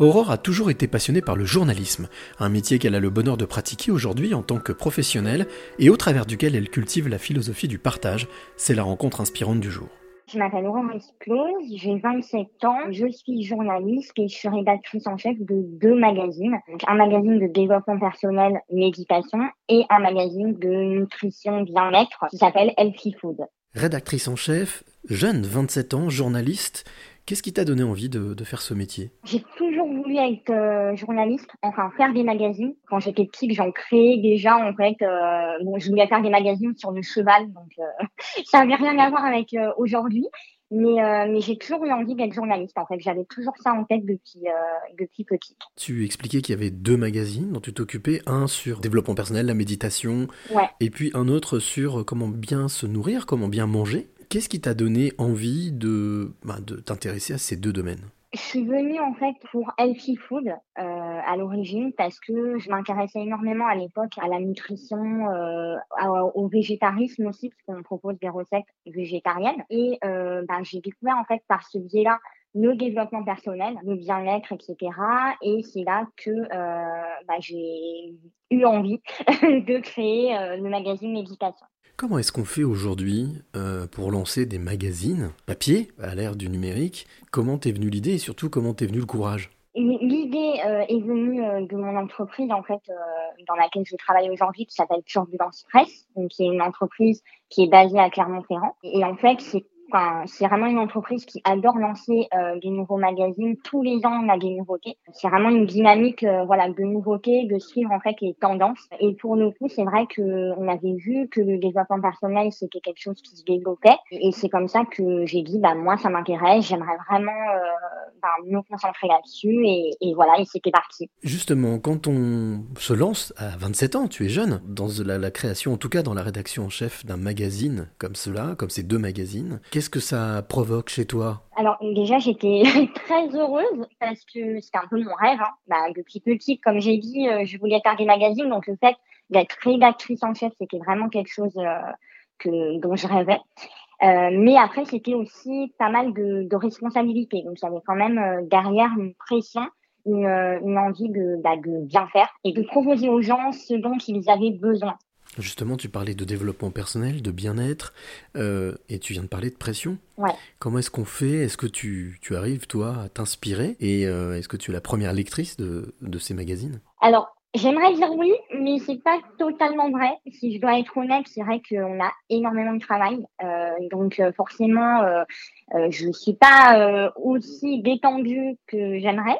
Aurore a toujours été passionnée par le journalisme, un métier qu'elle a le bonheur de pratiquer aujourd'hui en tant que professionnelle et au travers duquel elle cultive la philosophie du partage. C'est la rencontre inspirante du jour. Je m'appelle Aurore Esclose, j'ai 27 ans, je suis journaliste et je suis rédactrice en chef de deux magazines. Un magazine de développement personnel, méditation et un magazine de nutrition bien-être qui s'appelle Healthy Food. Rédactrice en chef, jeune, 27 ans, journaliste, Qu'est-ce qui t'a donné envie de, faire ce métier? J'ai toujours voulu être euh, journaliste, enfin faire des magazines. Quand j'étais petite, j'en créais déjà en fait. Euh, bon, je voulais faire des magazines sur le cheval, donc euh, ça n'avait rien à voir avec aujourd'hui. Mais, mais j'ai toujours eu envie d'être journaliste en fait. J'avais toujours ça en tête depuis, depuis petite. Tu expliquais qu'il y avait deux magazines dont tu t'occupais, un sur développement personnel, la méditation, et puis un autre sur comment bien se nourrir, comment bien manger. Qu'est-ce qui t'a donné envie de, bah, de t'intéresser à ces deux domaines? Je suis venue en fait pour Healthy Food euh, à l'origine parce que je m'intéressais énormément à l'époque à la nutrition, euh, au végétarisme aussi parce qu'on propose des recettes végétariennes et euh, bah, j'ai découvert en fait par ce biais-là le développement personnel, le bien-être, etc. Et c'est là que bah, j'ai eu envie de créer le magazine Méditation. Comment est-ce qu'on fait aujourd'hui euh, pour lancer des magazines papier à l'ère du numérique? Comment t'es venue l'idée et surtout comment t'es venu le courage? L'idée euh, est venue euh, de mon entreprise en fait dans laquelle je travaille aujourd'hui qui s'appelle Turbulence Press, qui est une entreprise qui est basée à Clermont-Ferrand. Et en fait, c'est c'est vraiment une entreprise qui adore lancer euh, des nouveaux magazines. Tous les ans, on a des nouveautés. C'est vraiment une dynamique, euh, voilà, de nouveautés, de suivre en fait les tendances. Et pour coup, c'est vrai que on avait vu que le développement personnel c'était quelque chose qui se développait. Et c'est comme ça que j'ai dit, bah moi, ça m'intéresse. J'aimerais vraiment euh, bah, me concentrer là-dessus. Et, et, voilà, et c'était parti. Justement, quand on se lance à 27 ans, tu es jeune dans la, la création, en tout cas dans la rédaction en chef d'un magazine comme cela, comme ces deux magazines. Qu'est-ce que ça provoque chez toi? Alors déjà, j'étais très heureuse parce que c'était un peu mon rêve. Hein. Bah, depuis petit, comme j'ai dit, euh, je voulais faire des magazines. Donc le fait d'être rédactrice en chef, c'était vraiment quelque chose euh, que, dont je rêvais. Euh, mais après, c'était aussi pas mal de, de responsabilités. Donc, j'avais quand même derrière une pression, une, une envie de, bah, de bien faire et de proposer aux gens ce dont ils avaient besoin. Justement, tu parlais de développement personnel, de bien-être, euh, et tu viens de parler de pression. Ouais. Comment est-ce qu'on fait? Est-ce que tu, tu, arrives, toi, à t'inspirer? Et euh, est-ce que tu es la première lectrice de, de ces magazines? Alors, j'aimerais dire oui, mais c'est pas totalement vrai. Si je dois être honnête, c'est vrai qu'on a énormément de travail. Euh, donc, forcément, je ne suis pas aussi détendue que j'aimerais.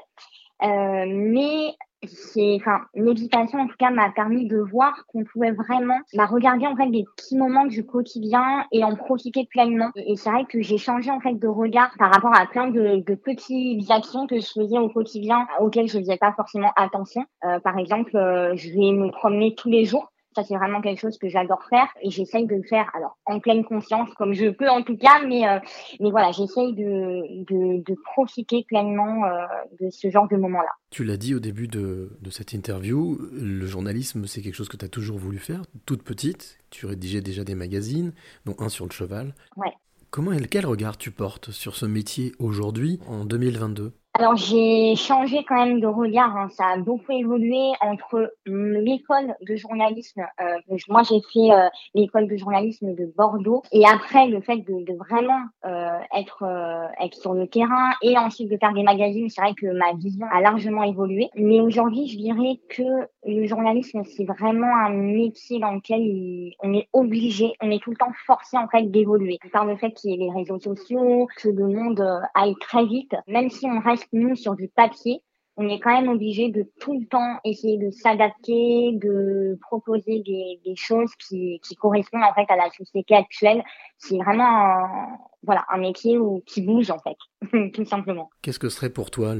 mais c'est, enfin, en tout cas m'a permis de voir qu'on pouvait vraiment bah, regarder en fait des petits moments du quotidien et en profiter pleinement. Et, c'est vrai que j'ai changé en fait de regard par rapport à plein de, de petites actions que je faisais au quotidien auxquelles je faisais pas forcément attention. Euh, par exemple, euh, je vais me promener tous les jours ça, c'est vraiment quelque chose que j'adore faire et j'essaye de le faire alors en pleine conscience, comme je peux en tout cas, mais, euh, mais voilà, j'essaye de, de, de, profiter pleinement euh, de ce genre de moment-là. Tu l'as dit au début de, de, cette interview, le journalisme, c'est quelque chose que tu as toujours voulu faire, toute petite. Tu rédigeais déjà des magazines, dont un sur le cheval. Ouais. Comment et quel regard tu portes sur ce métier aujourd'hui, en 2022 alors j'ai changé quand même de regard, hein. ça a beaucoup évolué entre l'école de journalisme, euh, moi j'ai fait euh, l'école de journalisme de Bordeaux, et après le fait de, de vraiment euh, être, euh, être sur le terrain et ensuite de faire des magazines, c'est vrai que ma vision a largement évolué. Mais aujourd'hui je dirais que le journalisme c'est vraiment un métier dans lequel on est obligé, on est tout le temps forcé en fait d'évoluer. Par le fait qu'il y ait les réseaux sociaux, que le monde aille très vite, même si on reste nous, sur du papier, on est quand même obligé de tout le temps essayer de s'adapter, de proposer des, des choses qui, qui, correspondent en fait à la société actuelle. C'est vraiment un, voilà, un métier où, qui bouge en fait, tout simplement. Qu'est-ce que serait pour toi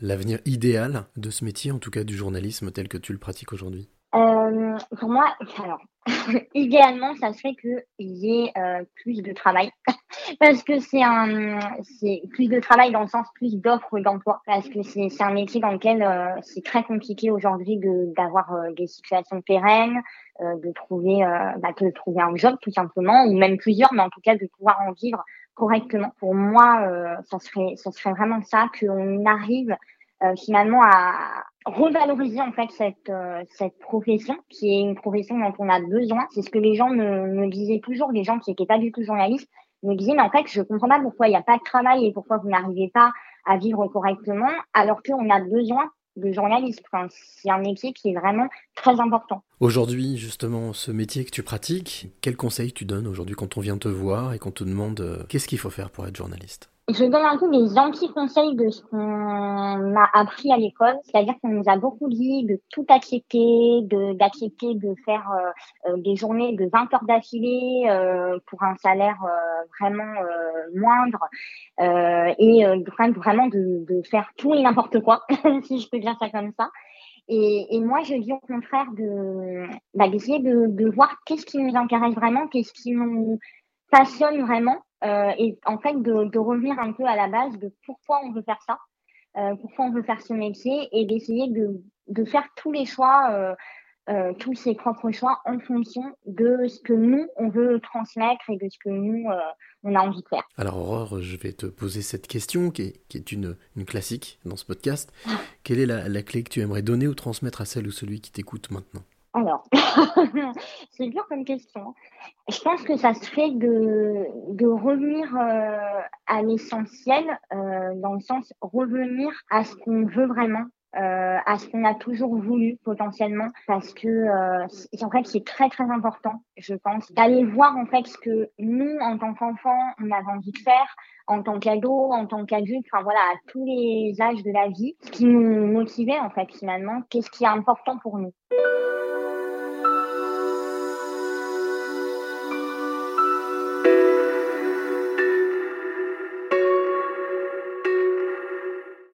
l'avenir idéal de ce métier, en tout cas du journalisme tel que tu le pratiques aujourd'hui? Euh, Pour moi, alors, idéalement, ça serait qu'il y ait euh, plus de travail. parce que c'est un, c'est plus de travail dans le sens plus d'offres d'emploi. Parce que c'est, c'est un métier dans lequel euh, c'est très compliqué aujourd'hui de, d'avoir euh, des situations pérennes, euh, de trouver, bah, de trouver un job tout simplement, ou même plusieurs, mais en tout cas de pouvoir en vivre correctement. Pour moi, ça serait, ça serait vraiment ça, qu'on arrive finalement à revaloriser en fait cette cette profession qui est une profession dont on a besoin. C'est ce que les gens me, me disaient toujours, les gens qui n'étaient pas du tout journalistes me disaient mais en fait je comprends pas pourquoi il n'y a pas de travail et pourquoi vous n'arrivez pas à vivre correctement alors qu'on a besoin de journaliste. c'est un métier qui est vraiment très important. Aujourd'hui, justement, ce métier que tu pratiques, quel conseil tu donnes aujourd'hui quand on vient te voir et qu'on te demande euh, qu'est-ce qu'il faut faire pour être journaliste? Je donne un peu des anti-conseils de ce qu'on a appris à l'école, c'est-à-dire qu'on nous a beaucoup dit de tout accepter, de d'accepter de faire euh, euh, des journées de 20 heures d'affilée euh, pour un salaire vraiment moindre. Et vraiment de, de faire tout et n'importe quoi, si je peux dire ça comme ça. Et, et, moi, je dis au contraire de bah, d'essayer de, de voir qu'est-ce qui nous intéresse vraiment, qu'est-ce qui nous passionne vraiment. euh, et en fait de, de, revenir un peu à la base de pourquoi on veut faire ça, euh, pourquoi on veut faire ce métier et d'essayer de, de, faire tous les choix, euh, euh, tous ses propres choix en fonction de ce que nous on veut transmettre et de ce que nous euh, on a envie de faire. Alors Aurore, je vais te poser cette question qui est, qui est une, une, classique dans ce podcast. Quelle est la, la clé que tu aimerais donner ou transmettre à celle ou celui qui t'écoute maintenant? Alors, c'est dur comme question. Je pense que ça se fait de, de revenir euh, à l'essentiel, euh, dans le sens revenir à ce qu'on veut vraiment, euh, à ce qu'on a toujours voulu potentiellement, parce que euh, en fait c'est très très important, je pense, d'aller voir en fait ce que nous en tant qu'enfants on avait envie de faire, en tant qu'ado, en tant qu'adulte, enfin voilà, à tous les âges de la vie, ce qui nous motivait en fait finalement, qu'est-ce qui est important pour nous.